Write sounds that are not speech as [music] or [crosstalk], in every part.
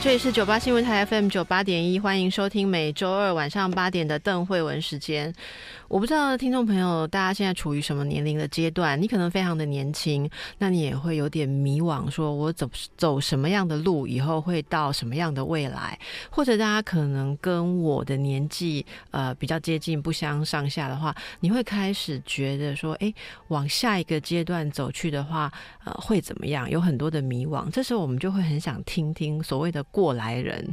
这里是九八新闻台 FM 九八点一，欢迎收听每周二晚上八点的邓慧文时间。我不知道听众朋友大家现在处于什么年龄的阶段，你可能非常的年轻，那你也会有点迷惘，说我走走什么样的路，以后会到什么样的未来？或者大家可能跟我的年纪呃比较接近，不相上下的话，你会开始觉得说，哎，往下一个阶段走去的话，呃，会怎么样？有很多的迷惘。这时候我们就会很想听听所谓的过来人，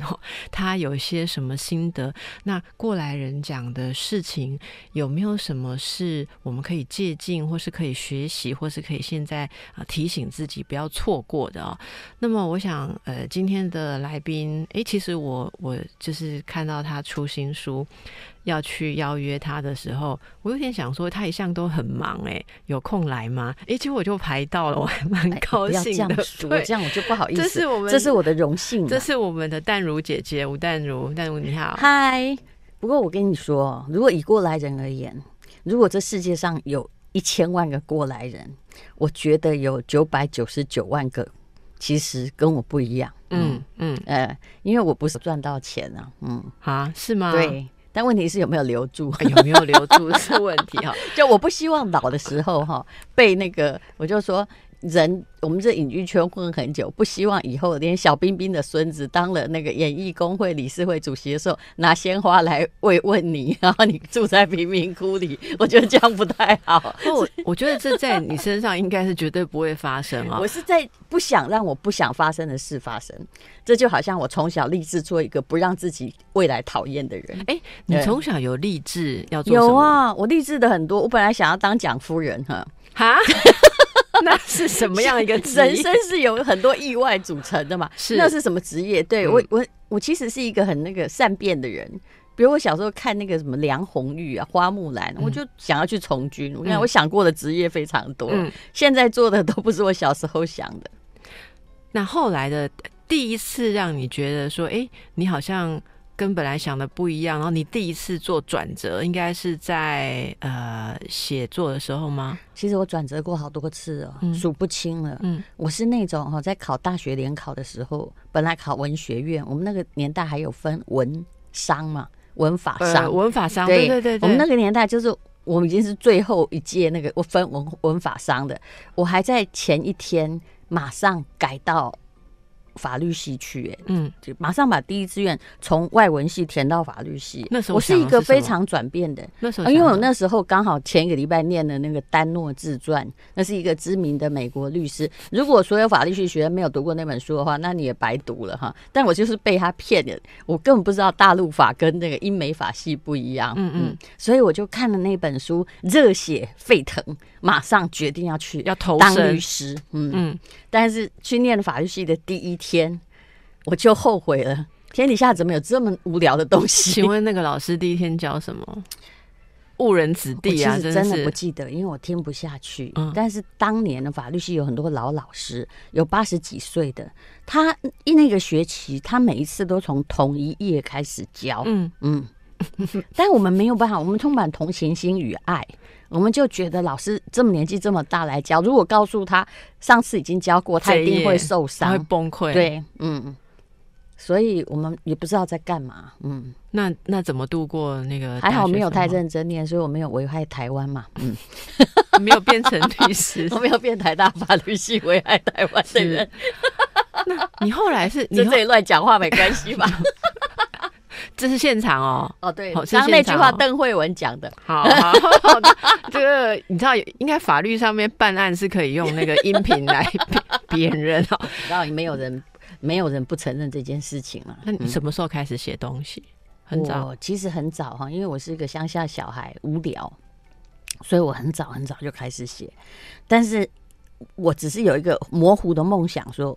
他有一些什么心得？那过来人讲的事情有。有没有什么是我们可以借鉴，或是可以学习，或是可以现在啊提醒自己不要错过的哦？那么，我想，呃，今天的来宾，诶，其实我我就是看到他出新书，要去邀约他的时候，我有点想说，他一向都很忙，诶，有空来吗？诶，结果我就排到了，我还蛮高兴的。这样这样我就不好 [laughs] 意思。这是我们，这是我的荣幸。这是我们的淡如姐姐吴淡如，淡如你好，嗨。不过我跟你说，如果以过来人而言，如果这世界上有一千万个过来人，我觉得有九百九十九万个其实跟我不一样。嗯嗯，呃，因为我不是赚到钱啊，嗯啊，是吗？对，但问题是有没有留住？有没有留住是问题哈。[laughs] 就我不希望老的时候哈被那个，我就说。人，我们这影剧圈混很久，不希望以后连小冰冰的孙子当了那个演艺工会理事会主席的时候，拿鲜花来慰问你，然后你住在贫民窟里，我觉得这样不太好。[laughs] 我我觉得这在你身上应该是绝对不会发生啊！我是在不想让我不想发生的事发生，这就好像我从小立志做一个不让自己未来讨厌的人。哎，你从小有立志要做？有啊，我立志的很多。我本来想要当蒋夫人，哈哈。[laughs] [laughs] 那是什么样一个人生是有很多意外组成的嘛？是那是什么职业？对我我我其实是一个很那个善变的人。比如我小时候看那个什么梁红玉啊、花木兰，我就想要去从军。我看我想过的职业非常多，现在做的都不是我小时候想的。那后来的第一次让你觉得说，哎，你好像。跟本来想的不一样，然后你第一次做转折，应该是在呃写作的时候吗？其实我转折过好多次哦，数不清了。嗯，我是那种哈，在考大学联考的时候，本来考文学院，我们那个年代还有分文商嘛，文法商，文法商，对对对，我们那个年代就是我们已经是最后一届那个我分文文法商的，我还在前一天马上改到。法律系去，哎，嗯，就马上把第一志愿从外文系填到法律系。那时候我是一个非常转变的。那时候，因为我那时候刚好前一个礼拜念的那个丹诺自传，那是一个知名的美国律师。如果所有法律系学生没有读过那本书的话，那你也白读了哈。但我就是被他骗的，我根本不知道大陆法跟那个英美法系不一样。嗯嗯，所以我就看了那本书，热血沸腾，马上决定要去要投当律师。嗯嗯，但是去念法律系的第一。天，我就后悔了。天底下怎么有这么无聊的东西？[laughs] 请问那个老师第一天教什么？误人子弟啊！真的不记得，因为我听不下去。但是当年的法律系有很多老老师，有八十几岁的，他一那个学期，他每一次都从同一页开始教。嗯嗯，[laughs] 但我们没有办法，我们充满同情心与爱。我们就觉得老师这么年纪这么大来教，如果告诉他上次已经教过，他一定会受伤，会崩溃。对，嗯，所以我们也不知道在干嘛。嗯，那那怎么度过那个？还好没有太认真念，所以我没有危害台湾嘛。嗯，[laughs] 没有变成律师，[laughs] 我没有变台大法律系危害台湾的人。那你后来是你这里乱讲话没关系吧？这是现场哦，哦对，刚刚那句话邓慧文讲的，好好好的，[laughs] 这个你知道，应该法律上面办案是可以用那个音频来 [laughs] 辨认 [laughs] 哦。然后没有人，没有人不承认这件事情了。那你什么时候开始写东西？很早，其实很早哈，因为我是一个乡下小孩，无聊，所以我很早很早就开始写。但是我只是有一个模糊的梦想，说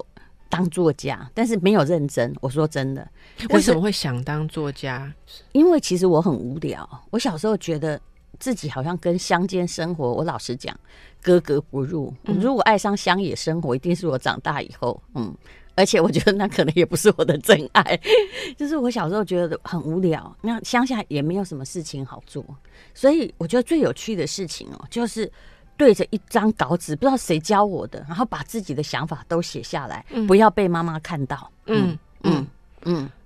当作家，但是没有认真。我说真的，为什么会想当作家？因为其实我很无聊。我小时候觉得自己好像跟乡间生活，我老实讲格格不入。如果爱上乡野生活，一定是我长大以后，嗯。而且我觉得那可能也不是我的真爱，[laughs] 就是我小时候觉得很无聊，那乡下也没有什么事情好做，所以我觉得最有趣的事情哦，就是对着一张稿纸，不知道谁教我的，然后把自己的想法都写下来，不要被妈妈看到。嗯嗯。嗯，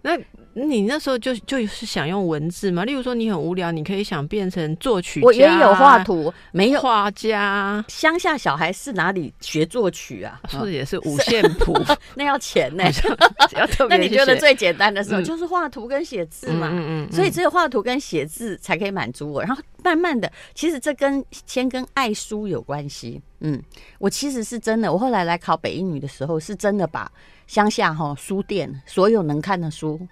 那。你那时候就就是想用文字嘛？例如说你很无聊，你可以想变成作曲家，我也有画图，没有画家。乡下小孩是哪里学作曲啊？说的也是五线谱，[laughs] 那要钱呢。[laughs] 要特别。[laughs] 那你觉得最简单的时候就是画图跟写字嘛？嗯嗯。所以只有画图跟写字才可以满足我。然后慢慢的，其实这跟先跟爱书有关系。嗯，我其实是真的，我后来来考北英语的时候，是真的把乡下哈书店所有能看的书。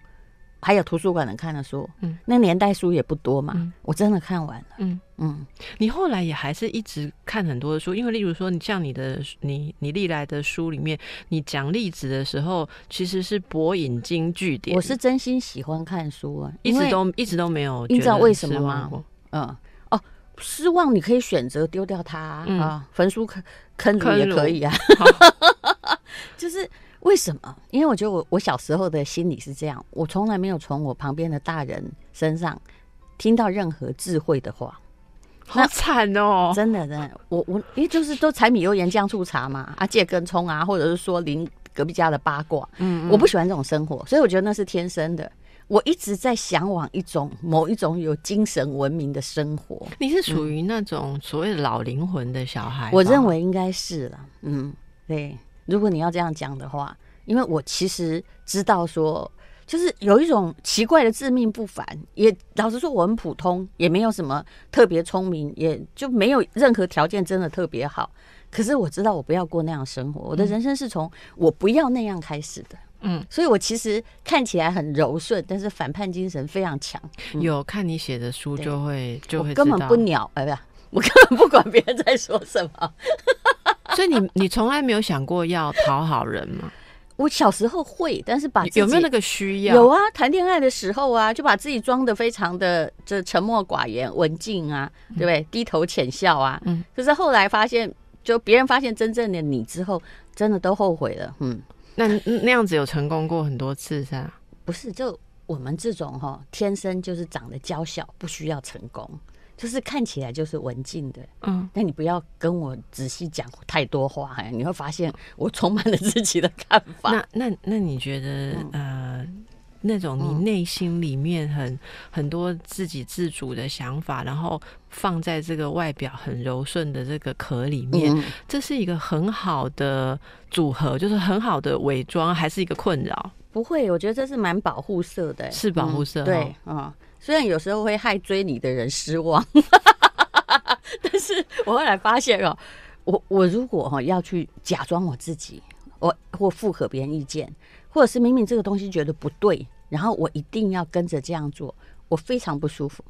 还有图书馆能看的书，嗯，那年代书也不多嘛，我真的看完了，嗯嗯。你后来也还是一直看很多的书，因为例如说，你像你的你你历来的书里面，你讲例子的时候，其实是博引经据典。我是真心喜欢看书啊，一直都一直都没有。你知道为什么吗？嗯哦，失望你可以选择丢掉它啊，焚书坑坑儒也可以啊，[laughs] 就是。为什么？因为我觉得我我小时候的心理是这样，我从来没有从我旁边的大人身上听到任何智慧的话，好惨哦！真的，真的，我我因为就是都柴米油盐酱醋茶嘛，啊借根葱啊，或者是说邻隔壁家的八卦，嗯，我不喜欢这种生活，所以我觉得那是天生的。我一直在向往一种某一种有精神文明的生活。你是属于那种所谓的老灵魂的小孩？我认为应该是了。嗯，对。如果你要这样讲的话，因为我其实知道说，就是有一种奇怪的自命不凡。也老实说，我很普通，也没有什么特别聪明，也就没有任何条件真的特别好。可是我知道，我不要过那样生活。我的人生是从我不要那样开始的。嗯，所以我其实看起来很柔顺，但是反叛精神非常强。有看你写的书，就会就会根本不鸟，哎不我根本不管别人在说什么。所以你你从来没有想过要讨好人吗？[laughs] 我小时候会，但是把有没有那个需要？有啊，谈恋爱的时候啊，就把自己装的非常的这沉默寡言、文静啊，对不对？低头浅笑啊。嗯。可是后来发现，就别人发现真正的你之后，真的都后悔了。嗯。那那样子有成功过很多次是吧？不是，就我们这种哈，天生就是长得娇小，不需要成功。就是看起来就是文静的，嗯，那你不要跟我仔细讲太多话，哎，你会发现我充满了自己的看法。那那那你觉得，呃，那种你内心里面很很多自己自主的想法，然后放在这个外表很柔顺的这个壳里面，这是一个很好的组合，就是很好的伪装，还是一个困扰？不会，我觉得这是蛮保护色的，是保护色，对，嗯。虽然有时候会害追你的人失望，[laughs] 但是我后来发现哦，我我如果哈要去假装我自己，我或附和别人意见，或者是明明这个东西觉得不对，然后我一定要跟着这样做，我非常不舒服。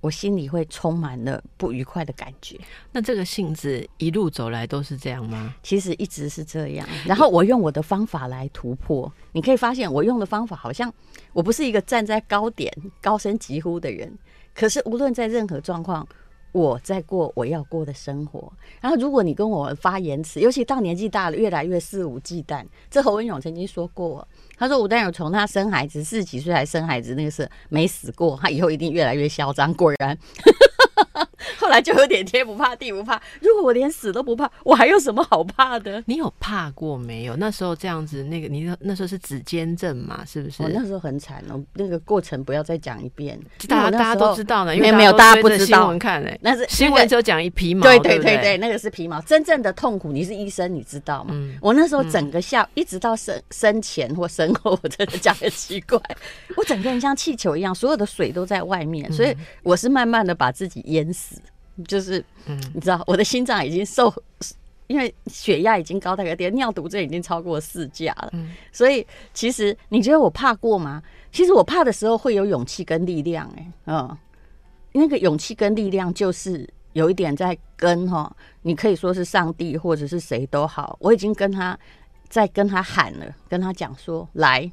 我心里会充满了不愉快的感觉。那这个性子一路走来都是这样吗？其实一直是这样。然后我用我的方法来突破。你可以发现，我用的方法好像我不是一个站在高点高声疾呼的人。可是无论在任何状况。我在过我要过的生活，然后如果你跟我发言辞，尤其到年纪大了，越来越肆无忌惮。这侯文勇曾经说过，他说吴丹有从他生孩子四十几岁还生孩子，那个是没死过，他以后一定越来越嚣张。果然。[laughs] 后来就有点天不怕地不怕。如果我连死都不怕，我还有什么好怕的？你有怕过没有？那时候这样子，那个你那时候是指尖症嘛？是不是？我那时候很惨哦，那个过程不要再讲一遍。大家大家都知道呢，因为没有大家不知道新闻看哎，那是新闻就讲一皮毛。对对对对，那个是皮毛。真正的痛苦，你是医生，你知道吗？我那时候整个下一直到生生前或身后，我真的讲的奇怪，我整个人像气球一样，所有的水都在外面，所以我是慢慢的把自己淹死。就是，嗯，你知道我的心脏已经受，因为血压已经高，大概点尿毒症已经超过四价了。嗯，所以其实你觉得我怕过吗？其实我怕的时候会有勇气跟力量，哎，嗯，那个勇气跟力量就是有一点在跟哈，你可以说是上帝或者是谁都好，我已经跟他在跟他喊了，跟他讲说：“来，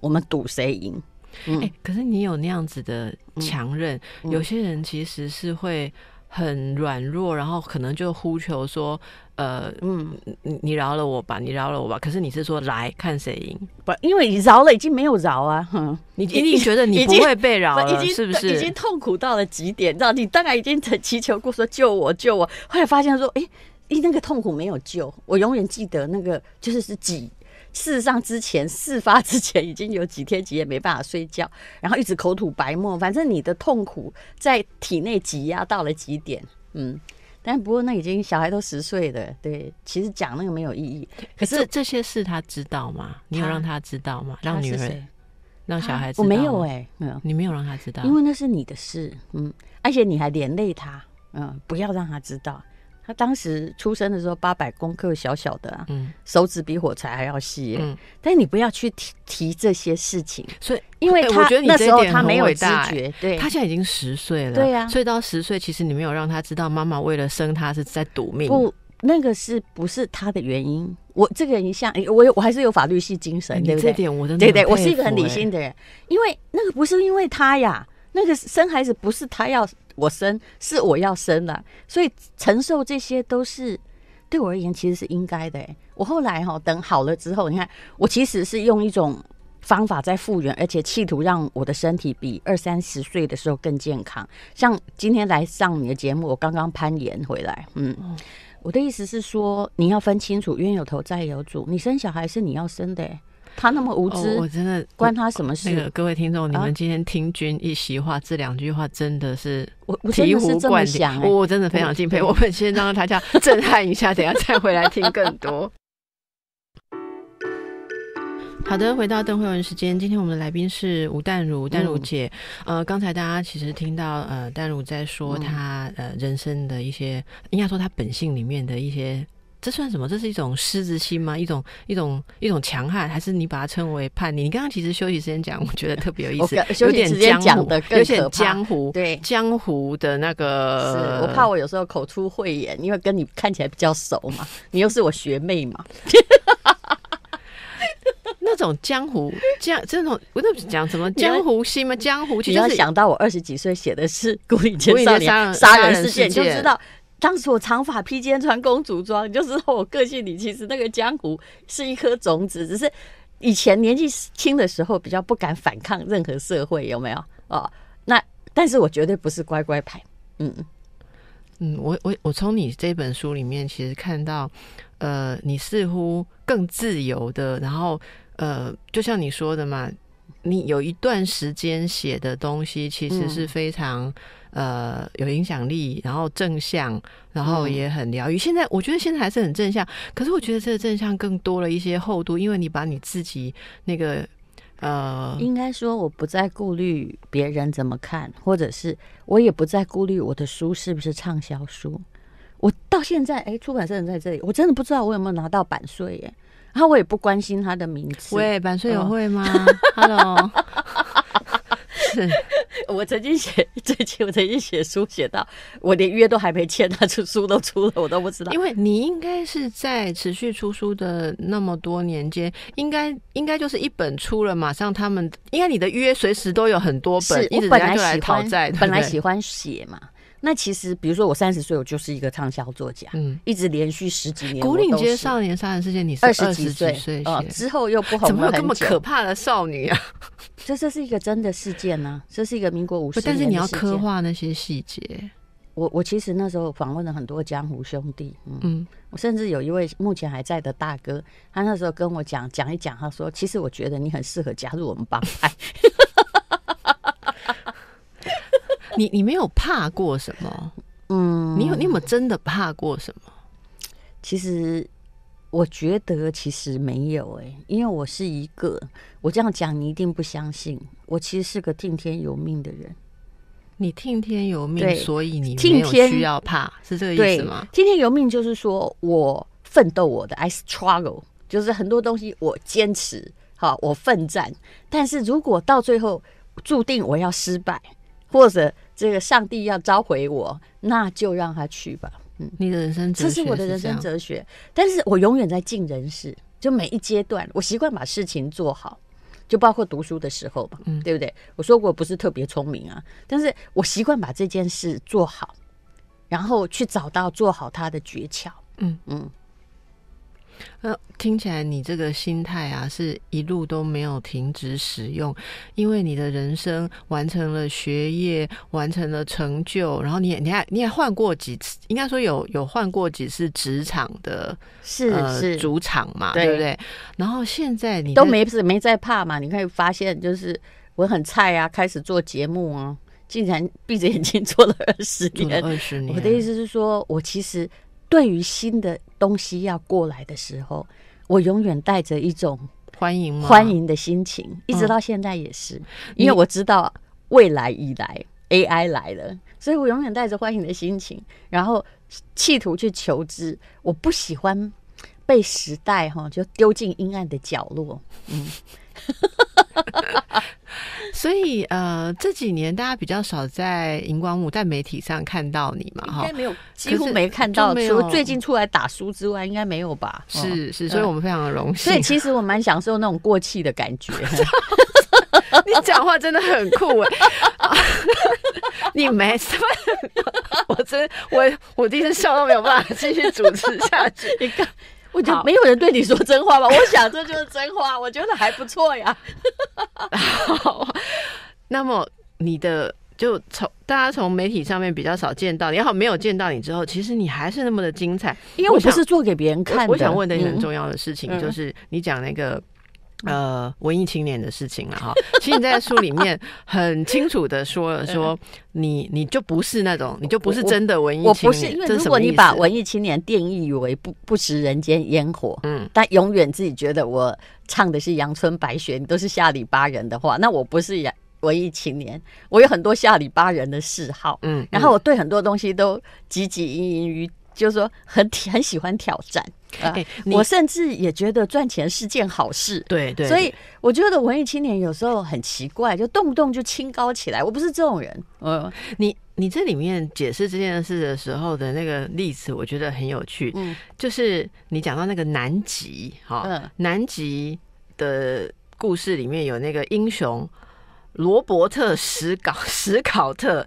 我们赌谁赢。”哎，可是你有那样子的强韧，有些人其实是会很软弱，然后可能就呼求说：“呃，嗯，你你饶了我吧，你饶了我吧。”可是你是说来看谁赢？不，因为你饶了已经没有饶啊，你一定觉得你不会被饶了，是不是？已经痛苦到了极点，知道？你当然已经曾祈求过说救我救我，后来发现说：“哎。”因那个痛苦没有救，我永远记得那个就是是几事实上之前事发之前已经有几天几夜没办法睡觉，然后一直口吐白沫，反正你的痛苦在体内挤压到了极点，嗯，但不过那已经小孩都十岁了，对，其实讲那个没有意义。可是这些事他知道吗？你有让他知道吗？让女儿让小孩子？我没有哎，有，你没有让他知道，因为那是你的事，嗯，而且你还连累他，嗯，不要让他知道。他当时出生的时候八百公克，小小的啊，手指比火柴还要细。嗯，但你不要去提提这些事情。所以，因为他那时候他没有知觉，对，他现在已经十岁了。对呀，所以到十岁，其实你没有让他知道，妈妈为了生他是在赌命。不，那个是不是他的原因？我这个人像我有，我还是有法律系精神，对不对？这点我对对，我是一个很理性的人。因为那个不是因为他呀，那个生孩子不是他要。我生是我要生了，所以承受这些都是对我而言其实是应该的。我后来哈等好了之后，你看我其实是用一种方法在复原，而且企图让我的身体比二三十岁的时候更健康。像今天来上你的节目，我刚刚攀岩回来。嗯，我的意思是说，你要分清楚冤有头债有主，你生小孩是你要生的。他那么无知，我真的关他什么事？那个各位听众，你们今天听君一席话，这两句话真的是我醍醐灌顶，我真的非常敬佩。我们先让大家震撼一下，等下再回来听更多。[laughs] 好的，回到邓慧文时间，今天我们的来宾是吴淡如，淡如姐。呃，刚才大家其实听到呃，淡如在说她呃人生的一些，应该说她本性里面的一些。这算什么？这是一种狮子心吗？一种一种一种强悍，还是你把它称为叛逆？你刚刚其实休息时间讲，我觉得特别有意思，有点江湖，有点江湖，对江湖的那个。是我怕我有时候口出秽言，因为跟你看起来比较熟嘛，你又是我学妹嘛。[laughs] 那种江湖江这种，我都讲什么江湖心吗？江湖其实要想到我二十几岁写的是《古里前少年杀人事件》，就知道。当时我长发披肩穿公主装，你就知道我个性里其实那个江湖是一颗种子，只是以前年纪轻的时候比较不敢反抗任何社会，有没有？哦，那但是我绝对不是乖乖牌。嗯嗯，我我我从你这本书里面其实看到，呃，你似乎更自由的，然后呃，就像你说的嘛，你有一段时间写的东西其实是非常。呃，有影响力，然后正向，然后也很疗愈。现在我觉得现在还是很正向，可是我觉得这个正向更多了一些厚度，因为你把你自己那个呃，应该说我不再顾虑别人怎么看，或者是我也不再顾虑我的书是不是畅销书。我到现在，哎，出版社人在这里，我真的不知道我有没有拿到版税耶。然后我也不关心他的名字。喂，版税有会吗？[laughs] Hello。是 [laughs] 我曾经写 [laughs] 最近，我曾经写书写到我连约都还没签，他出书都出了，我都不知道。因为你应该是在持续出书的那么多年间，应该应该就是一本出了，马上他们应该你的约随时都有很多本，一直来就来讨债。本来喜欢写嘛，那其实比如说我三十岁，我就是一个畅销作家，嗯，一直连续十几年。古岭街少年杀人事件，你是二十几岁哦，之后又不红，怎么有这么可怕的少女啊？[laughs] 这这是一个真的事件呢，这是一个民国五十但是你要刻画那些细节。我我其实那时候访问了很多江湖兄弟，嗯，我甚至有一位目前还在的大哥，他那时候跟我讲讲一讲，他说：“其实我觉得你很适合加入我们帮派。”你你没有怕过什么？嗯，你有你有没有真的怕过什么？其实。我觉得其实没有哎，因为我是一个，我这样讲你一定不相信。我其实是个听天由命的人。你听天由命，所以你没有需要怕，是这个意思吗？听天由命就是说我奋斗我的，I struggle，就是很多东西我坚持，好，我奋战。但是如果到最后注定我要失败，或者这个上帝要召回我，那就让他去吧。嗯你的人生，这是我的人生哲学。但是我永远在尽人事，就每一阶段，我习惯把事情做好，就包括读书的时候嘛，对不对？我说过不是特别聪明啊，但是我习惯把这件事做好，然后去找到做好它的诀窍。嗯嗯。呃，听起来你这个心态啊，是一路都没有停止使用，因为你的人生完成了学业，完成了成就，然后你你还你还换过几次，应该说有有换过几次职场的，是是主场嘛，对不对？然后现在你都没没在怕嘛？你可以发现，就是我很菜啊，开始做节目啊，竟然闭着眼睛做了二十年，二十年。我的意思是说，我其实。对于新的东西要过来的时候，我永远带着一种欢迎欢迎的心情，一直到现在也是，因为我知道未来已来，AI 来了，所以我永远带着欢迎的心情，然后企图去求知。我不喜欢被时代哈就丢进阴暗的角落，嗯。[laughs] [laughs] 所以呃，这几年大家比较少在荧光幕在媒体上看到你嘛，哈，应该没有，几乎没看到，除了最近出来打书之外，应该没有吧？是是，所以我们非常的荣幸。所以其实我蛮享受那种过气的感觉。[laughs] 你讲话真的很酷哎！[laughs] 你没什么，我真我我第一次笑都没有办法继续主持下去。你看。我就没有人对你说真话吧？[laughs] 我想这就是真话，我觉得还不错呀。[laughs] 好，那么你的就从大家从媒体上面比较少见到，你好没有见到你之后，其实你还是那么的精彩。因为我不是做给别人看的。我想问的一个很重要的事情就是你讲那个。呃，文艺青年的事情了哈。[laughs] 其实你在书里面很清楚的说了，[laughs] 说你你就不是那种，你就不是真的文艺青年。我不是，因为如果你把文艺青年定义为不不食人间烟火，嗯，但永远自己觉得我唱的是阳春白雪，你都是下里巴人的话，那我不是文艺青年。我有很多下里巴人的嗜好，嗯，然后我对很多东西都汲汲营营于。就是说，很很喜欢挑战啊！我甚至也觉得赚钱是件好事。对对，所以我觉得文艺青年有时候很奇怪，就动不动就清高起来。我不是这种人。嗯，你你这里面解释这件事的时候的那个例子，我觉得很有趣。嗯，就是你讲到那个南极，哈，南极的故事里面有那个英雄。罗伯特史考 [laughs] 史考特，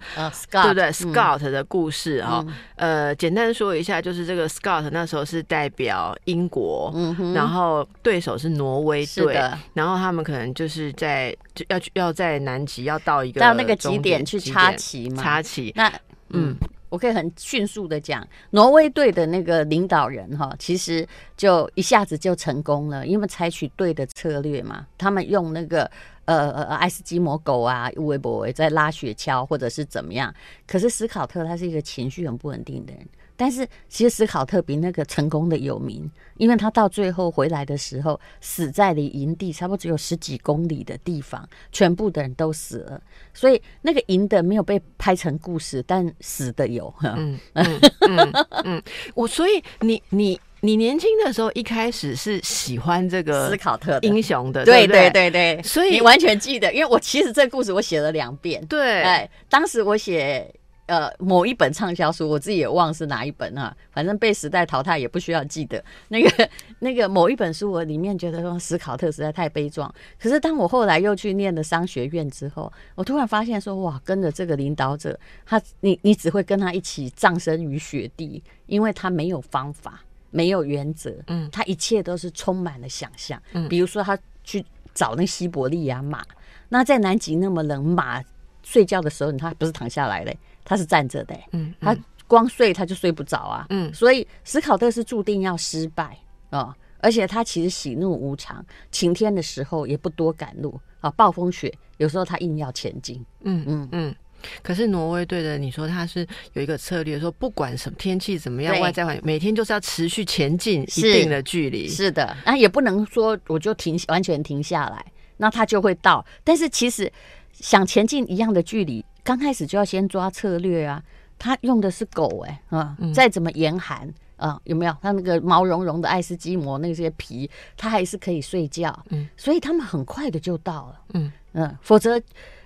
对不对？Scott 的故事啊，呃，简单说一下，就是这个 Scott 那时候是代表英国，然后对手是挪威队，然后他们可能就是在要要在南极要到一个到那个极点去插旗嘛，插旗。那嗯，我可以很迅速的讲，挪威队的那个领导人哈，其实就一下子就成功了，因为采取对的策略嘛，他们用那个。呃呃，爱斯基摩狗啊，微博在拉雪橇，或者是怎么样？可是斯考特他是一个情绪很不稳定的人，但是其实斯考特比那个成功的有名，因为他到最后回来的时候，死在离营地差不多只有十几公里的地方，全部的人都死了，所以那个赢的没有被拍成故事，但死的有。嗯嗯嗯，我所以你你。你年轻的时候一开始是喜欢这个斯考特英雄的，对对对对，所以你完全记得，因为我其实这故事我写了两遍。对，哎，当时我写呃某一本畅销书，我自己也忘是哪一本啊，反正被时代淘汰也不需要记得。那个 [laughs] 那个某一本书，我里面觉得说斯考特实在太悲壮。可是当我后来又去念了商学院之后，我突然发现说哇，跟着这个领导者，他你你只会跟他一起葬身于雪地，因为他没有方法。没有原则，嗯，他一切都是充满了想象，嗯，比如说他去找那西伯利亚马，那在南极那么冷，马睡觉的时候，他不是躺下来的，他是站着的，嗯，他光睡他就睡不着啊，嗯，所以史考特是注定要失败啊，而且他其实喜怒无常，晴天的时候也不多赶路啊，暴风雪有时候他硬要前进，嗯嗯。嗯。可是挪威队的，你说他是有一个策略，说不管什么天气怎么样，外在环境，每天就是要持续前进一定的距离。是的，那也不能说我就停完全停下来，那他就会到。但是其实想前进一样的距离，刚开始就要先抓策略啊。他用的是狗，哎啊，再怎么严寒啊，有没有？他那个毛茸茸的爱斯基摩那些皮，他还是可以睡觉。嗯，所以他们很快的就到了。嗯嗯，否则。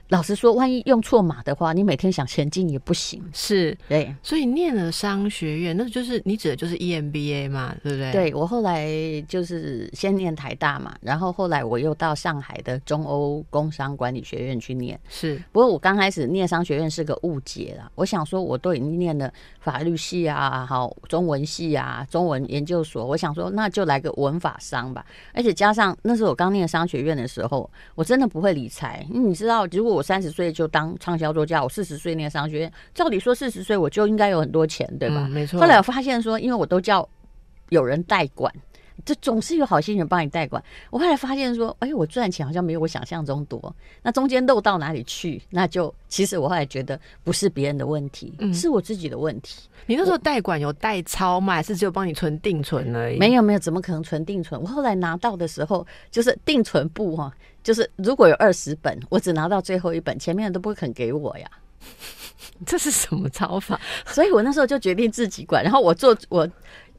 老实说，万一用错码的话，你每天想前进也不行。是，对，所以念了商学院，那就是你指的就是 EMBA 嘛，对不对？对我后来就是先念台大嘛，然后后来我又到上海的中欧工商管理学院去念。是，不过我刚开始念商学院是个误解啦。我想说，我都已经念了法律系啊，好中文系啊，中文研究所，我想说那就来个文法商吧。而且加上那时候我刚念商学院的时候，我真的不会理财，你知道，如果我三十岁就当畅销作家，我四十岁念商学院，照理说四十岁我就应该有很多钱，对吧？没错。后来我发现说，因为我都叫有人代管，这总是有好心人帮你代管。我后来发现说，哎，我赚钱好像没有我想象中多。那中间漏到哪里去？那就其实我后来觉得不是别人的问题，是我自己的问题。你那时候代管有代抄吗？还是只有帮你存定存而已？没有没有，怎么可能存定存？我后来拿到的时候，就是定存部哈。就是如果有二十本，我只拿到最后一本，前面的都不肯给我呀。[laughs] 这是什么操法？所以我那时候就决定自己管。然后我做我。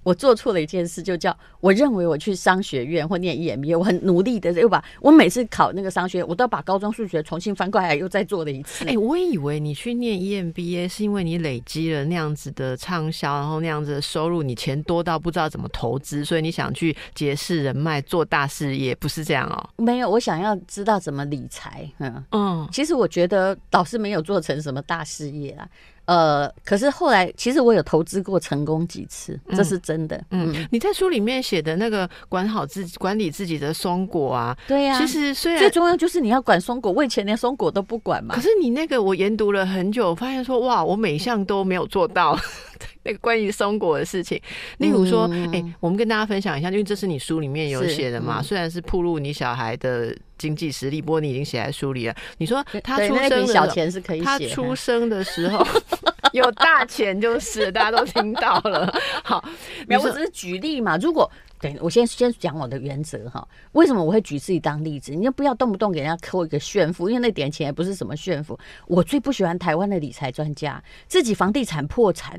我做错了一件事，就叫我认为我去商学院或念 EMBA，我很努力的又把我每次考那个商学院，我都要把高中数学重新翻过来又再做了一次。哎，我以为你去念 EMBA 是因为你累积了那样子的畅销，然后那样子的收入，你钱多到不知道怎么投资，所以你想去结识人脉做大事业，不是这样哦？没有，我想要知道怎么理财。嗯嗯，其实我觉得导师没有做成什么大事业啊。呃，可是后来，其实我有投资过成功几次，这是真的。嗯，你在书里面写的那个管好自己、管理自己的松果啊，对呀。其实虽然最重要就是你要管松果，我以前连松果都不管嘛。可是你那个我研读了很久，发现说哇，我每项都没有做到 [laughs] 那个关于松果的事情。例如说，哎，我们跟大家分享一下，因为这是你书里面有写的嘛。虽然是铺路你小孩的经济实力，不过你已经写在书里了。你说他出生小钱是可以，他出生的时候。[laughs] 有大钱就是大家都听到了。好，没有，我只是举例嘛。如果等我先先讲我的原则哈，为什么我会举自己当例子？你就不要动不动给人家扣一个炫富，因为那点钱也不是什么炫富。我最不喜欢台湾的理财专家，自己房地产破产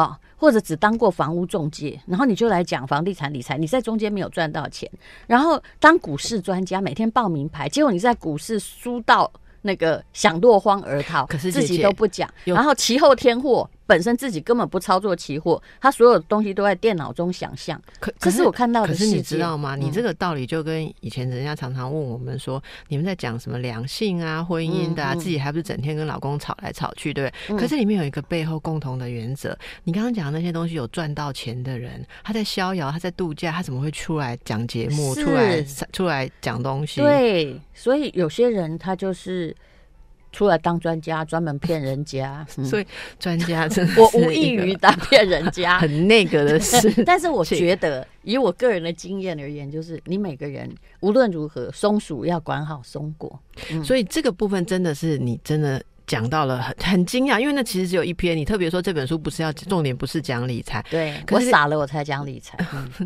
啊，或者只当过房屋中介，然后你就来讲房地产理财，你在中间没有赚到钱，然后当股市专家，每天报名牌，结果你在股市输到。那个想落荒而逃，可是自己都不讲，然后其后天货。本身自己根本不操作期货，他所有的东西都在电脑中想象。可可是我看到的，可是你知道吗？你这个道理就跟以前人家常常问我们说，你们在讲什么良性啊、婚姻的，啊，自己还不是整天跟老公吵来吵去，对不对？可是里面有一个背后共同的原则。你刚刚讲的那些东西，有赚到钱的人，他在逍遥，他在度假，他怎么会出来讲节目、出来出来讲东西？对，所以有些人他就是。出来当专家，专门骗人家，[laughs] 所以专家真的我无异于当骗人家，[laughs] 很那个的事。[laughs] 但是我觉得，以我个人的经验而言，就是你每个人无论如何，松鼠要管好松果。所以这个部分真的是你真的讲到了很很惊讶，因为那其实只有一篇。你特别说这本书不是要重点，不是讲理财，对我傻了我才讲理财。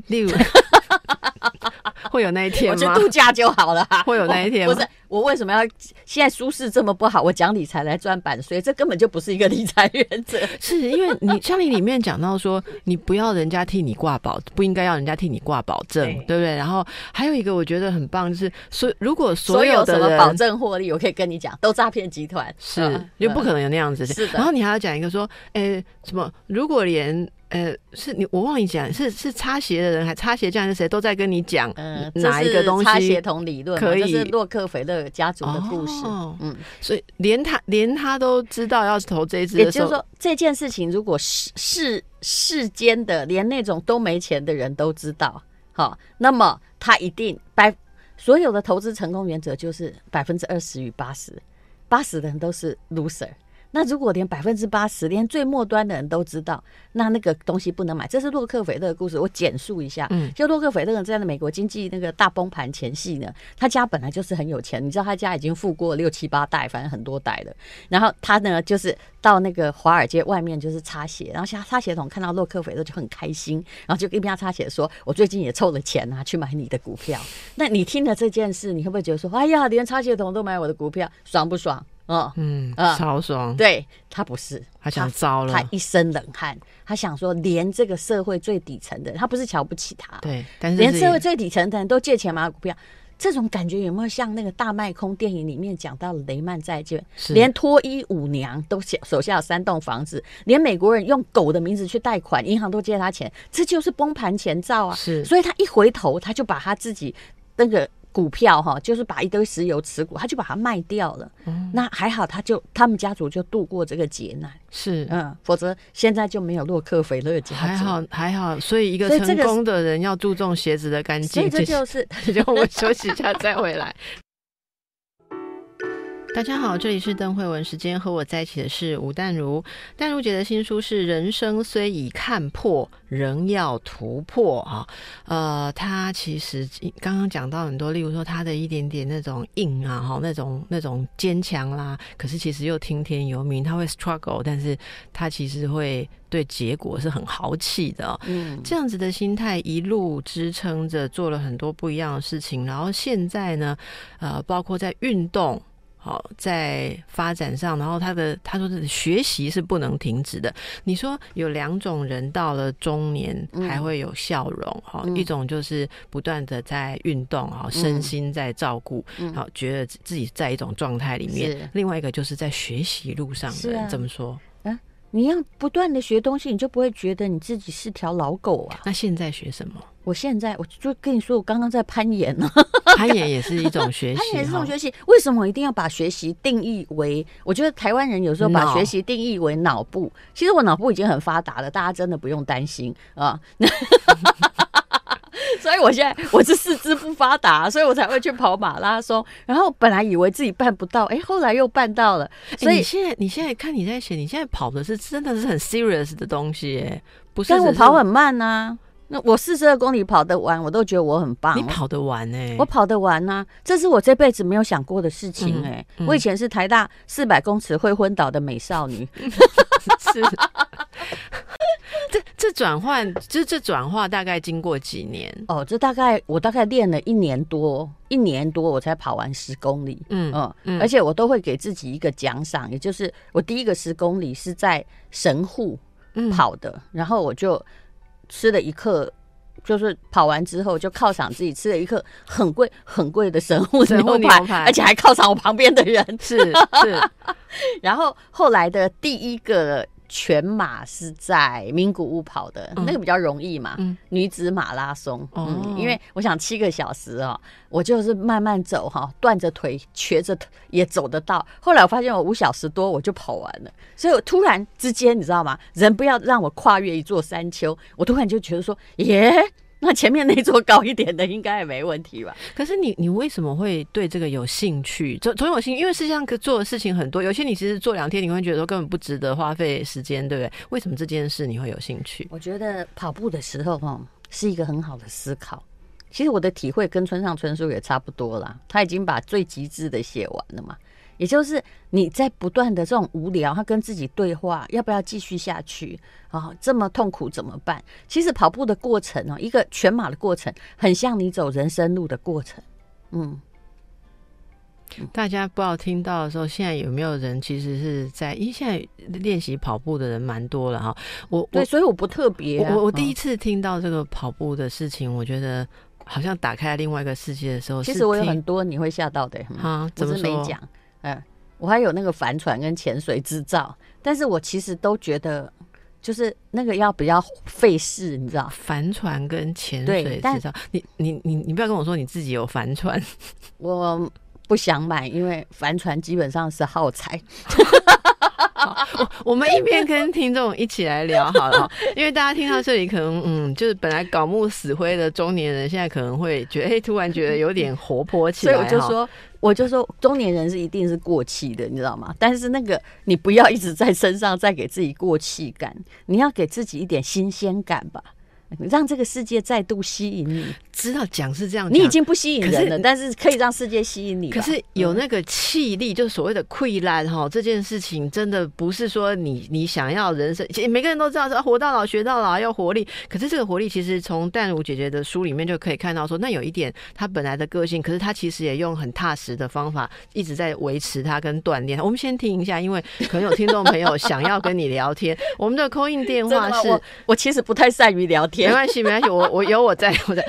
例如。[laughs] [laughs] 会有那一天吗？我去度假就好了。会有那一天吗？不是，我为什么要现在舒适这么不好？我讲理财来赚版税，这根本就不是一个理财原则。[laughs] 是因为你像你里面讲到说，你不要人家替你挂保，不应该要人家替你挂保证，对不对？然后还有一个我觉得很棒，就是所如果所有的什么保证获利，我可以跟你讲，都诈骗集团，是就不可能有那样子。是的。然后你还要讲一个说，哎，什么？如果连呃，是你我忘记讲，是是擦鞋的人，还擦鞋匠是谁都在跟你讲，嗯，哪一个东西擦鞋童理论，可以是洛克菲勒家族的故事，嗯，所以连他连他都知道要投这一支，也就是说这件事情，如果世世世间的连那种都没钱的人都知道，好，那么他一定百所有的投资成功原则就是百分之二十与八十，八十的人都是 loser。那如果连百分之八十，连最末端的人都知道，那那个东西不能买。这是洛克菲勒的故事，我简述一下。嗯，就洛克菲勒在美国经济那个大崩盘前夕呢，他家本来就是很有钱，你知道他家已经富过六七八代，反正很多代了。然后他呢，就是到那个华尔街外面就是擦鞋，然后擦擦鞋桶看到洛克菲勒就很开心，然后就一边擦鞋说：“我最近也凑了钱啊，去买你的股票。”那你听了这件事，你会不会觉得说：“哎呀，连擦鞋桶都买我的股票，爽不爽？”哦，嗯，啊，超爽。对他不是，他想糟了，他一身冷汗，他想说，连这个社会最底层的，他不是瞧不起他，对，但是连社会最底层的人都借钱买股票，这种感觉有没有像那个大卖空电影里面讲到雷曼债券，连脱衣舞娘都手手下有三栋房子，连美国人用狗的名字去贷款，银行都借他钱，这就是崩盘前兆啊！是，所以他一回头，他就把他自己那个。股票哈，就是把一堆石油持股，他就把它卖掉了。那还好，他就他们家族就度过这个劫难。是，嗯，否则现在就没有洛克菲勒家族还好，还好。所以一个成功的人要注重鞋子的干净。这就是，就我休息一下再回来。大家好，这里是邓慧文时间，和我在一起的是吴淡如。淡如姐的新书是《人生虽已看破，仍要突破》啊。呃，她其实刚刚讲到很多，例如说她的一点点那种硬啊，哈，那种那种坚强啦，可是其实又听天由命，她会 struggle，但是她其实会对结果是很豪气的。嗯，这样子的心态一路支撑着做了很多不一样的事情，然后现在呢，呃，包括在运动。好，在发展上，然后他的他说的学习是不能停止的。你说有两种人到了中年还会有笑容，哈，一种就是不断的在运动，哈，身心在照顾，好，觉得自己在一种状态里面；另外一个就是在学习路上的人，怎么说？你要不断的学东西，你就不会觉得你自己是条老狗啊。那现在学什么？我现在我就跟你说，我刚刚在攀岩呢。[laughs] 攀岩也是一种学习，[laughs] 攀岩是一种学习。为什么我一定要把学习定义为？我觉得台湾人有时候把学习定义为脑部，其实我脑部已经很发达了，大家真的不用担心啊。[laughs] 所以我现在我是四肢不发达，所以我才会去跑马拉松。然后本来以为自己办不到，哎，后来又办到了。所以现在你现在看你在写，你现在跑的是真的是很 serious 的东西，哎，不是。但我跑很慢呐，那我四十二公里跑得完，我都觉得我很棒。你跑得完哎，我跑得完啊，这是我这辈子没有想过的事情哎。我以前是台大四百公尺会昏倒的美少女。[laughs] 是。这这转换，这这转化大概经过几年？哦，这大概我大概练了一年多，一年多我才跑完十公里。嗯嗯，而且我都会给自己一个奖赏，也就是我第一个十公里是在神户跑的，然后我就吃了一克，就是跑完之后就犒赏自己吃了一克很贵很贵的神户牛排，而且还犒赏我旁边的人。是是，[laughs] 然后后来的第一个。全马是在名古屋跑的，那个比较容易嘛，女子马拉松。嗯，因为我想七个小时哦，我就是慢慢走哈，断着腿、瘸着也走得到。后来我发现我五小时多我就跑完了，所以我突然之间你知道吗？人不要让我跨越一座山丘，我突然就觉得说，耶。那前面那座高一点的应该也没问题吧？可是你你为什么会对这个有兴趣？总总有兴趣，因为世界上可做的事情很多，有些你其实做两天你会觉得说根本不值得花费时间，对不对？为什么这件事你会有兴趣？我觉得跑步的时候哈是一个很好的思考。其实我的体会跟村上春树也差不多啦，他已经把最极致的写完了嘛。也就是你在不断的这种无聊，他跟自己对话，要不要继续下去啊？这么痛苦怎么办？其实跑步的过程哦，一个全马的过程，很像你走人生路的过程。嗯，大家不知道听到的时候，现在有没有人其实是在？因为现在练习跑步的人蛮多了哈。我对，所以我不特别。我我第一次听到这个跑步的事情，我觉得好像打开另外一个世界的时候。其实我有很多你会吓到的啊，怎么没讲？嗯，我还有那个帆船跟潜水执照，但是我其实都觉得，就是那个要比较费事，你知道？帆船跟潜水执照，你你你你不要跟我说你自己有帆船，[laughs] 我不想买，因为帆船基本上是耗材。[laughs] 我我们一边跟听众一起来聊好了，因为大家听到这里，可能嗯，就是本来搞木死灰的中年人，现在可能会觉得，哎，突然觉得有点活泼起来。所以我就说，我就说，中年人是一定是过气的，你知道吗？但是那个你不要一直在身上再给自己过气感，你要给自己一点新鲜感吧。让这个世界再度吸引你，知道讲是这样，你已经不吸引人了，但是可以让世界吸引你。可是有那个气力，就是所谓的溃烂哈，这件事情真的不是说你你想要人生，其实每个人都知道说活到老学到老要活力。可是这个活力其实从淡如姐姐的书里面就可以看到，说那有一点她本来的个性，可是她其实也用很踏实的方法一直在维持她跟锻炼。我们先听一下，因为可能有听众朋友想要跟你聊天，[laughs] 我们的 call in 电话是，我其实不太善于聊天。天。没关系，没关系，我我有我在，我在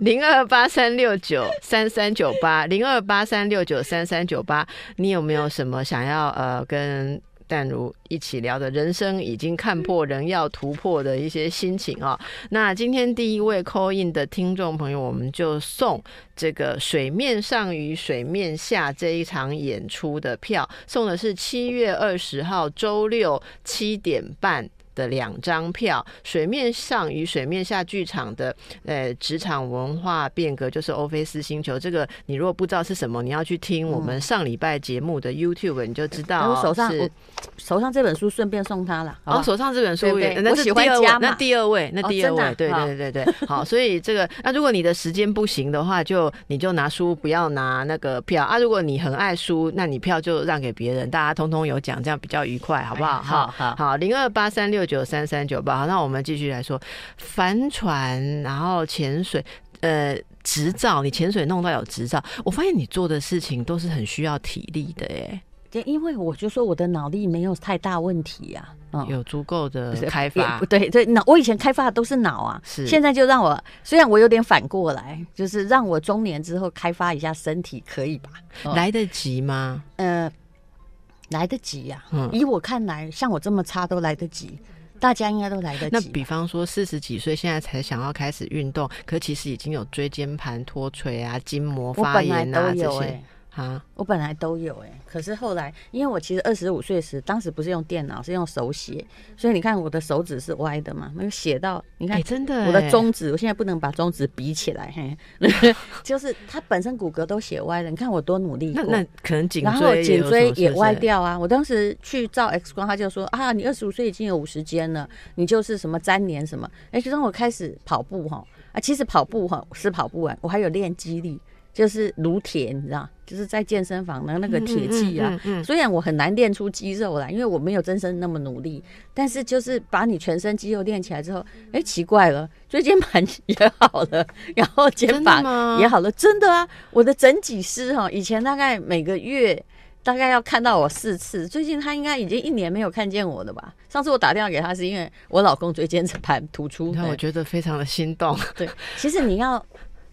零二八三六九三三九八零二八三六九三三九八，你有没有什么想要呃跟？淡如一起聊的人生已经看破，人要突破的一些心情啊。那今天第一位 call in 的听众朋友，我们就送这个水面上与水面下这一场演出的票，送的是七月二十号周六七点半。的两张票，水面上与水面下剧场的呃职场文化变革，就是欧菲斯星球。这个你如果不知道是什么，你要去听我们上礼拜节目的 YouTube，你就知道。我手上手上这本书顺便送他了。哦，手上这本书，我喜欢加那第二位，那第二位，对对对对对。好，[laughs] 所以这个那如果你的时间不行的话，就你就拿书，不要拿那个票啊。如果你很爱书，那你票就让给别人，大家通通有奖，这样比较愉快，好不好？好好好，零二八三六。九三三九八，好，那我们继续来说帆船，然后潜水，呃，执照，你潜水弄到有执照，我发现你做的事情都是很需要体力的，哎，因为我就说我的脑力没有太大问题呀，有足够的开发，不对，对，脑我以前开发的都是脑啊，是，现在就让我，虽然我有点反过来，就是让我中年之后开发一下身体，可以吧？来得及吗？呃，来得及呀，嗯以我看来，像我这么差都来得及。大家应该都来得及。那比方说，四十几岁现在才想要开始运动，可其实已经有椎间盘脱垂啊、筋膜发炎啊这些。啊，我本来都有哎，可是后来，因为我其实二十五岁时，当时不是用电脑，是用手写，所以你看我的手指是歪的嘛，没有写到，你看真的，我的中指，我现在不能把中指比起来，嘿，[laughs] 就是它本身骨骼都写歪了，你看我多努力那，那可能颈椎，然后颈椎也歪掉啊。我当时去照 X 光，他就说啊，你二十五岁已经有五十肩了，你就是什么粘连什么，哎，就让我开始跑步哈，啊，其实跑步哈是跑不完，我还有练肌力。就是撸铁，你知道，就是在健身房的那个铁器啊。虽然我很难练出肌肉来，因为我没有真身那么努力，但是就是把你全身肌肉练起来之后，哎，奇怪了，椎间盘也好了，然后肩膀也好了，真的啊！我的整脊师哈，以前大概每个月大概要看到我四次，最近他应该已经一年没有看见我了吧？上次我打电话给他是因为我老公椎间盘突出，那我觉得非常的心动。对，其实你要。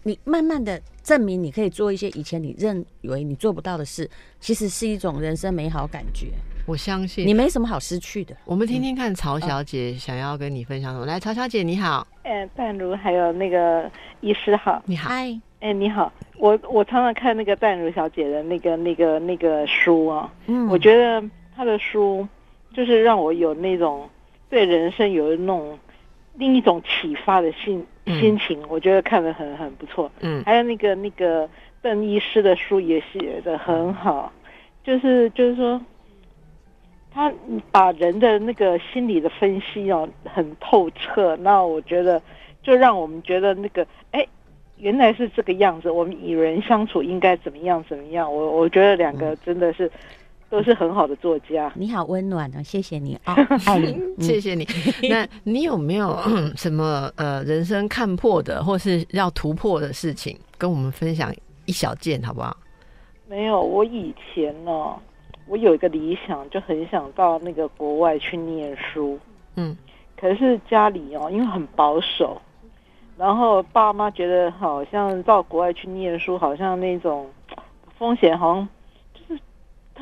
你慢慢的证明你可以做一些以前你认为你做不到的事，其实是一种人生美好感觉。我相信你没什么好失去的。我们听听看曹小姐想要跟你分享什么。来，曹小姐你好。哎，淡如还有那个医师好，你好。嗨，哎，你好。我我常常看那个淡如小姐的那个那个那个书啊，嗯，我觉得她的书就是让我有那种对人生有那种另一种启发的心。心情我觉得看得很很不错，嗯，还有那个那个邓医师的书也写的很好，就是就是说，他把人的那个心理的分析哦很透彻，那我觉得就让我们觉得那个哎原来是这个样子，我们与人相处应该怎么样怎么样，我我觉得两个真的是。都是很好的作家，[laughs] 你好温暖哦，谢谢你哦，[laughs] 爱你，谢谢你。[laughs] 那你有没有什么呃人生看破的，或是要突破的事情，跟我们分享一小件好不好？没有，我以前呢，我有一个理想，就很想到那个国外去念书，嗯，可是家里哦，因为很保守，然后爸妈觉得好像到国外去念书，好像那种风险好像。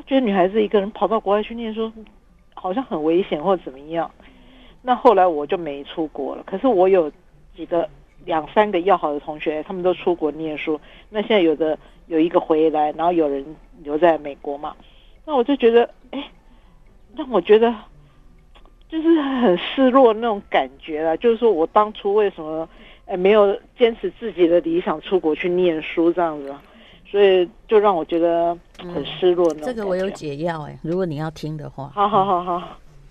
他觉得女孩子一个人跑到国外去念书，好像很危险或怎么样。那后来我就没出国了。可是我有几个两三个要好的同学，他们都出国念书。那现在有的有一个回来，然后有人留在美国嘛。那我就觉得，哎，让我觉得就是很失落那种感觉了。就是说我当初为什么哎没有坚持自己的理想，出国去念书这样子。所以就让我觉得很失落。这个我有解药哎，如果你要听的话。好好好好，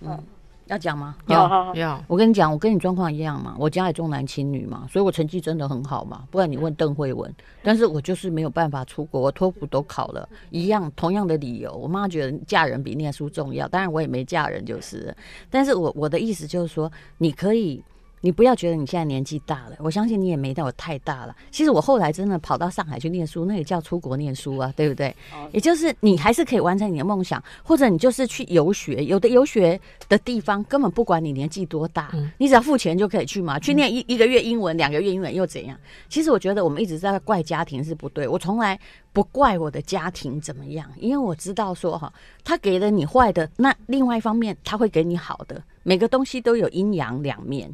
嗯，要讲吗？要要。我跟你讲，我跟你状况一样嘛，我家里重男轻女嘛，所以我成绩真的很好嘛。不然你问邓慧文，但是我就是没有办法出国，我托福都考了，一样同样的理由。我妈觉得嫁人比念书重要，当然我也没嫁人就是。但是我我的意思就是说，你可以。你不要觉得你现在年纪大了，我相信你也没到我太大了。其实我后来真的跑到上海去念书，那也叫出国念书啊，对不对？也就是你还是可以完成你的梦想，或者你就是去游学。有的游学的地方根本不管你年纪多大，你只要付钱就可以去嘛。去念一一个月英文，两个月英文又怎样？其实我觉得我们一直在怪家庭是不对，我从来不怪我的家庭怎么样，因为我知道说哈，他给了你坏的，那另外一方面他会给你好的。每个东西都有阴阳两面，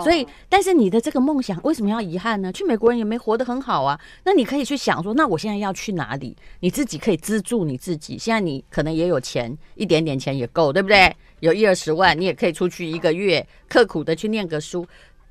所以，但是你的这个梦想为什么要遗憾呢？去美国人也没活得很好啊。那你可以去想说，那我现在要去哪里？你自己可以资助你自己。现在你可能也有钱，一点点钱也够，对不对？有一二十万，你也可以出去一个月，刻苦的去念个书。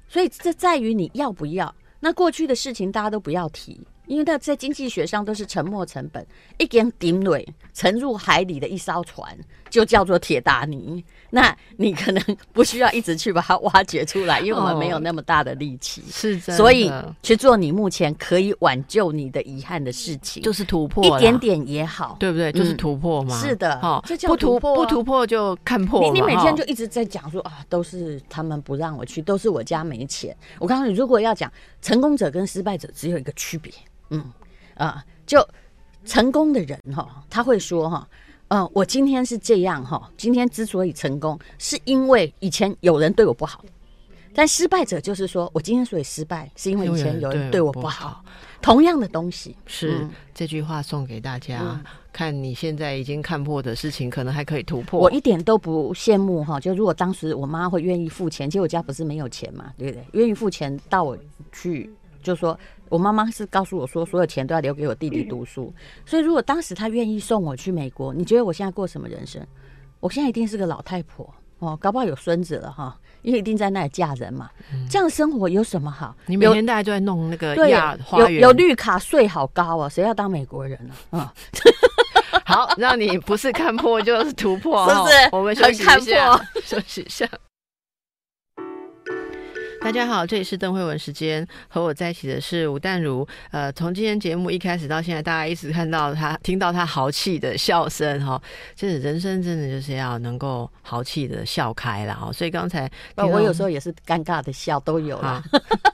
所以这在于你要不要。那过去的事情大家都不要提。因为它在经济学上都是沉没成本，一根顶尾沉入海里的一艘船就叫做铁达尼。[laughs] 那你可能不需要一直去把它挖掘出来，因为我们没有那么大的力气。是的，所以去做你目前可以挽救你的遗憾的事情，就是突破一点点也好，对不对？就是突破嘛。是的，哈，不突破不突破就看破。你你每天就一直在讲说啊，都是他们不让我去，都是我家没钱。我告诉你，如果要讲成功者跟失败者，只有一个区别。嗯啊，就成功的人哈，他会说哈，嗯，我今天是这样哈，今天之所以成功，是因为以前有人对我不好。但失败者就是说我今天所以失败，是因为以前有人对我不好。同样的东西是这句话送给大家，看你现在已经看破的事情，可能还可以突破。我一点都不羡慕哈，就如果当时我妈会愿意付钱，其实我家不是没有钱嘛，对不对？愿意付钱到我去，就说。我妈妈是告诉我说，所有钱都要留给我弟弟读书。所以，如果当时他愿意送我去美国，你觉得我现在过什么人生？我现在一定是个老太婆哦，搞不好有孙子了哈，因为一定在那里嫁人嘛。这样生活有什么好？你每天大家都在弄那个亚花园，有绿卡税好高啊，谁要当美国人呢？啊，[laughs] 好，让你不是看破就是突破，[laughs] 是不是？我们休息一下，休息一下。大家好，这里是邓慧文时间，和我在一起的是吴淡如。呃，从今天节目一开始到现在，大家一直看到他，听到他豪气的笑声哈，就是人生真的就是要能够豪气的笑开了哈。所以刚才我有时候也是尴尬的笑都有啊，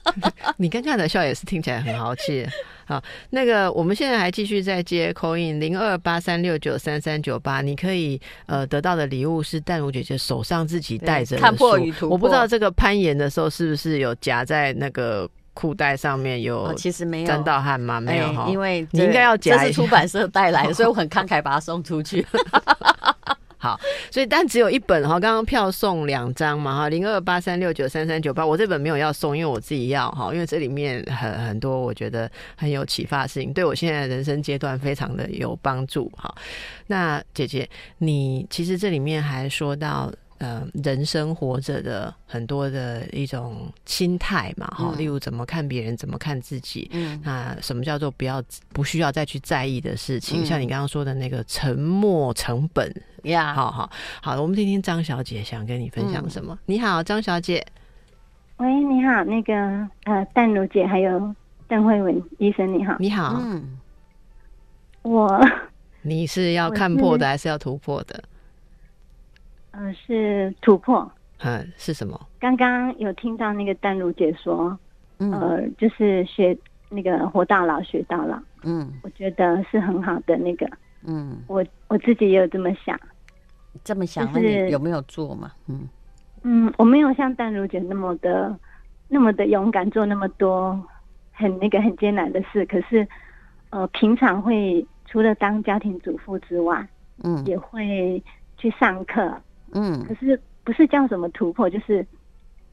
[laughs] 你尴尬的笑也是听起来很豪气。好，那个我们现在还继续在接 call in 零二八三六九三三九八，你可以呃得到的礼物是淡如姐姐手上自己带着看破与我不知道这个攀岩的时候是不是有夹在那个裤带上面有，其实没有。沾到汗吗？没有哈，因为你应该要夹，这是出版社带来的，所以我很慷慨把它送出去。[laughs] 好，所以但只有一本哈，刚刚票送两张嘛哈，零二八三六九三三九八，我这本没有要送，因为我自己要哈，因为这里面很很多我觉得很有启发性，对我现在人生阶段非常的有帮助哈。那姐姐，你其实这里面还说到。呃，人生活着的很多的一种心态嘛，哈，例如怎么看别人，怎么看自己，嗯，那什么叫做不要不需要再去在意的事情？像你刚刚说的那个沉默成本呀，好好好，我们听听张小姐想跟你分享什么。你好，张小姐。喂，你好，那个呃，淡如姐还有邓慧文医生，你好，你好，嗯，我你是要看破的还是要突破的？呃，是突破。嗯，是什么？刚刚有听到那个丹如姐说，呃，就是学那个活到老学到老。嗯，我觉得是很好的那个。嗯，我我自己也有这么想。这么想，是有没有做嘛？嗯嗯，我没有像丹如姐那么的那么的勇敢做那么多很那个很艰难的事。可是，呃，平常会除了当家庭主妇之外，嗯，也会去上课。嗯，可是不是叫什么突破，就是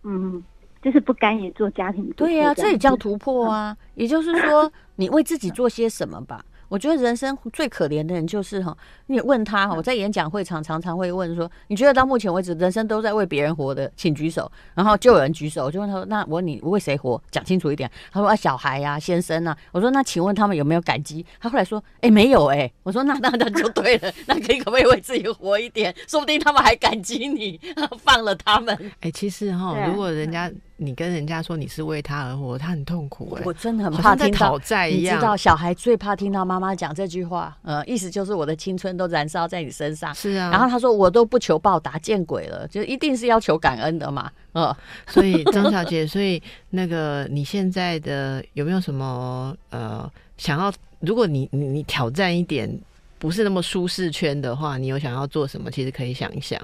嗯，就是不甘于做家庭。对呀，这也叫突破啊！也就是说，[laughs] 你为自己做些什么吧。我觉得人生最可怜的人就是哈，你问他哈，我在演讲会场常常会问说，你觉得到目前为止人生都在为别人活的，请举手。然后就有人举手，我就问他说，那我问你为谁活？讲清楚一点。他说啊，小孩呀，先生啊。我说那请问他们有没有感激？他后来说，哎，没有哎。我说那那那就对了，[laughs] 那可以可不可以为自己活一点？说不定他们还感激你 [laughs] 放了他们。哎，其实哈，如果人家你跟人家说你是为他而活，他很痛苦哎，我真的很怕听到债一样。你知道小孩最怕听到妈妈讲这句话，呃，意思就是我的青春都燃烧在你身上。是啊，然后他说我都不求报答，见鬼了，就一定是要求感恩的嘛。呃，所以张小姐，[laughs] 所以那个你现在的有没有什么呃想要？如果你你你挑战一点不是那么舒适圈的话，你有想要做什么？其实可以想一想。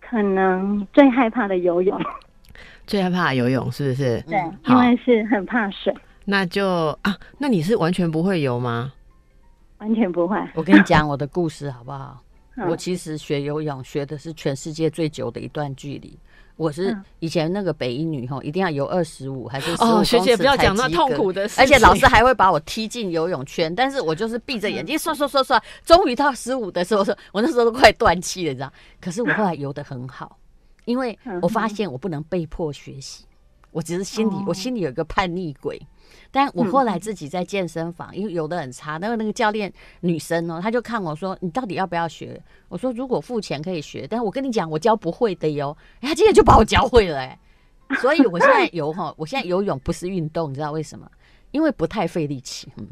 可能最害怕的游泳，最害怕游泳是不是？对，因为是很怕水。那就啊，那你是完全不会游吗？完全不会。我跟你讲我的故事好不好？我其实学游泳学的是全世界最久的一段距离。我是以前那个北医女吼，一定要游二十五还是哦，学姐不要讲那痛苦的事，而且老师还会把我踢进游泳圈，但是我就是闭着眼睛刷刷刷刷，终于到十五的时候，说我那时候都快断气了，你知道？可是我后来游的很好，因为我发现我不能被迫学习，我只是心里我心里有一个叛逆鬼。但我后来自己在健身房，因为游的很差，那个那个教练女生哦，她就看我说：“你到底要不要学？”我说：“如果付钱可以学，但是我跟你讲，我教不会的哟。”她今天就把我教会了，哎，所以我现在游哈，我现在游泳不是运动，你知道为什么？因为不太费力气。嗯。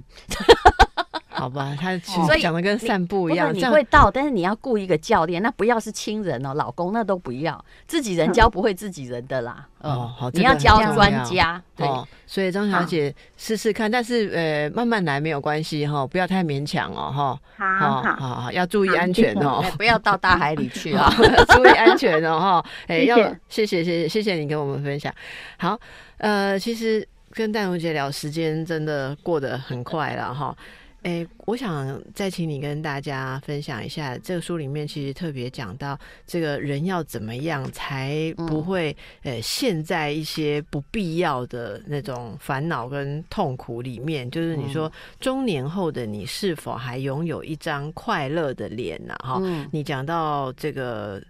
好吧，他其实讲的跟散步一样，你会到，但是你要雇一个教练，那不要是亲人哦，老公那都不要，自己人教不会自己人的啦。哦，好，你要教专家，对。所以张小姐试试看，但是呃，慢慢来没有关系哈，不要太勉强哦哈。好好好，要注意安全哦，不要到大海里去啊，[laughs] 注意安全哦哈。[laughs] 哎，要谢谢谢谢谢谢你跟我们分享。好，呃，其实跟戴荣姐聊，时间真的过得很快了哈。哎，我想再请你跟大家分享一下，这个书里面其实特别讲到，这个人要怎么样才不会呃陷在一些不必要的那种烦恼跟痛苦里面。就是你说中年后的你是否还拥有一张快乐的脸呢？哈，你讲到这个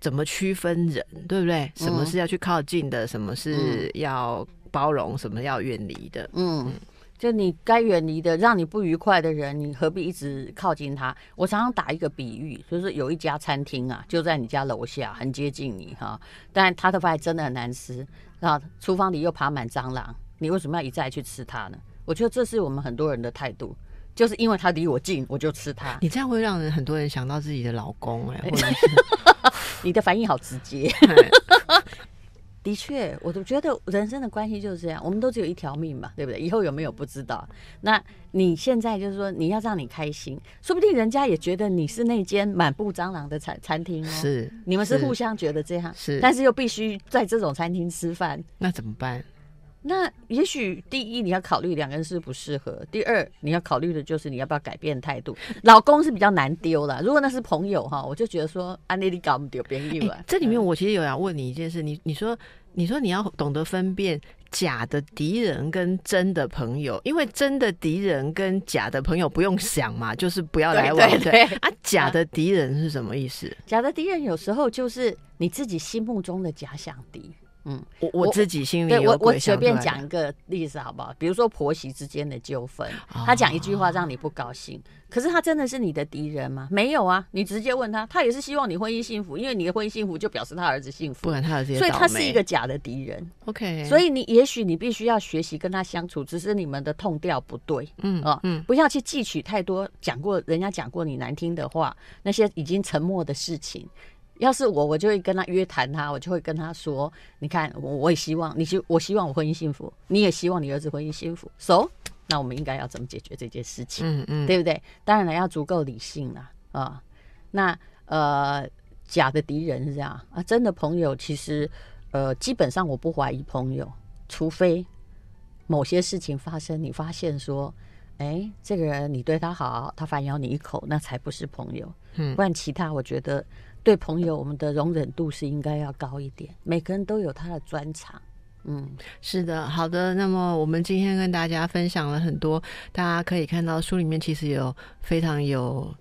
怎么区分人，对不对？什么是要去靠近的，什么是要包容，什么要远离的？嗯。就你该远离的，让你不愉快的人，你何必一直靠近他？我常常打一个比喻，就是有一家餐厅啊，就在你家楼下，很接近你哈，但他的饭真的很难吃然后，厨房里又爬满蟑螂，你为什么要一再去吃它呢？我觉得这是我们很多人的态度，就是因为他离我近，我就吃它。[laughs] 你这样会让人很多人想到自己的老公哎，[laughs] 你的反应好直接。[laughs] 的确，我都觉得人生的关系就是这样，我们都只有一条命嘛，对不对？以后有没有不知道。那你现在就是说，你要让你开心，说不定人家也觉得你是那间满布蟑螂的餐餐厅哦。是，你们是互相觉得这样，是，但是又必须在这种餐厅吃饭，那怎么办？那也许第一你要考虑两个人是不适合，第二你要考虑的就是你要不要改变态度。老公是比较难丢了，如果那是朋友哈，我就觉得说安妮你搞不丢别友啊。这里面我其实有要问你一件事，你你说你说你要懂得分辨假的敌人跟真的朋友，因为真的敌人跟假的朋友不用想嘛，就是不要来往 [laughs] 对啊。假的敌人是什么意思？假的敌人有时候就是你自己心目中的假想敌。嗯，我我自己心里对我我随便讲一个例子好不好？比如说婆媳之间的纠纷，他讲一句话让你不高兴，可是他真的是你的敌人吗？没有啊，你直接问他，他也是希望你婚姻幸福，因为你的婚姻幸福就表示他儿子幸福，不然他儿子所以他是一个假的敌人。OK，所以你也许你必须要学习跟他相处，只是你们的痛调不对，嗯啊，嗯，不要去汲取太多讲过人家讲过你难听的话，那些已经沉默的事情。要是我，我就会跟他约谈他，我就会跟他说：“你看，我我也希望你希我希望我婚姻幸福，你也希望你儿子婚姻幸福。So，那我们应该要怎么解决这件事情？嗯嗯，对不对？当然了，要足够理性了啊。那呃，假的敌人是这样啊，真的朋友其实呃，基本上我不怀疑朋友，除非某些事情发生，你发现说，哎，这个人你对他好，他反咬你一口，那才不是朋友。嗯，不然其他我觉得。对朋友，我们的容忍度是应该要高一点。每个人都有他的专长，嗯，是的，好的。那么我们今天跟大家分享了很多，大家可以看到书里面其实有非常有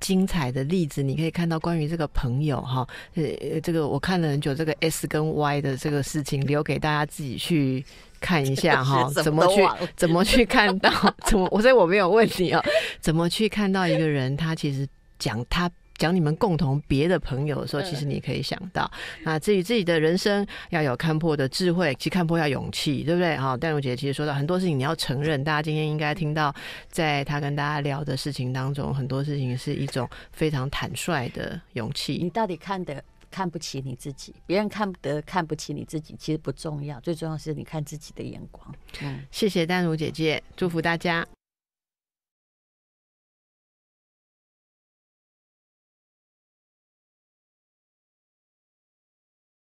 精彩的例子。你可以看到关于这个朋友哈，呃，这个我看了很久，这个 S 跟 Y 的这个事情，留给大家自己去看一下哈，[laughs] 怎么去怎么去看到，怎么我所以我没有问你哦，怎么去看到一个人他其实讲他。讲你们共同别的朋友的时候，其实你可以想到，那至于自己的人生要有看破的智慧，其实看破要勇气，对不对？哈，戴茹姐其实说到很多事情你要承认，大家今天应该听到，在他跟大家聊的事情当中，很多事情是一种非常坦率的勇气。你到底看的？看不起你自己，别人看不得看不起你自己，其实不重要，最重要是你看自己的眼光。嗯，谢谢丹如姐姐，祝福大家。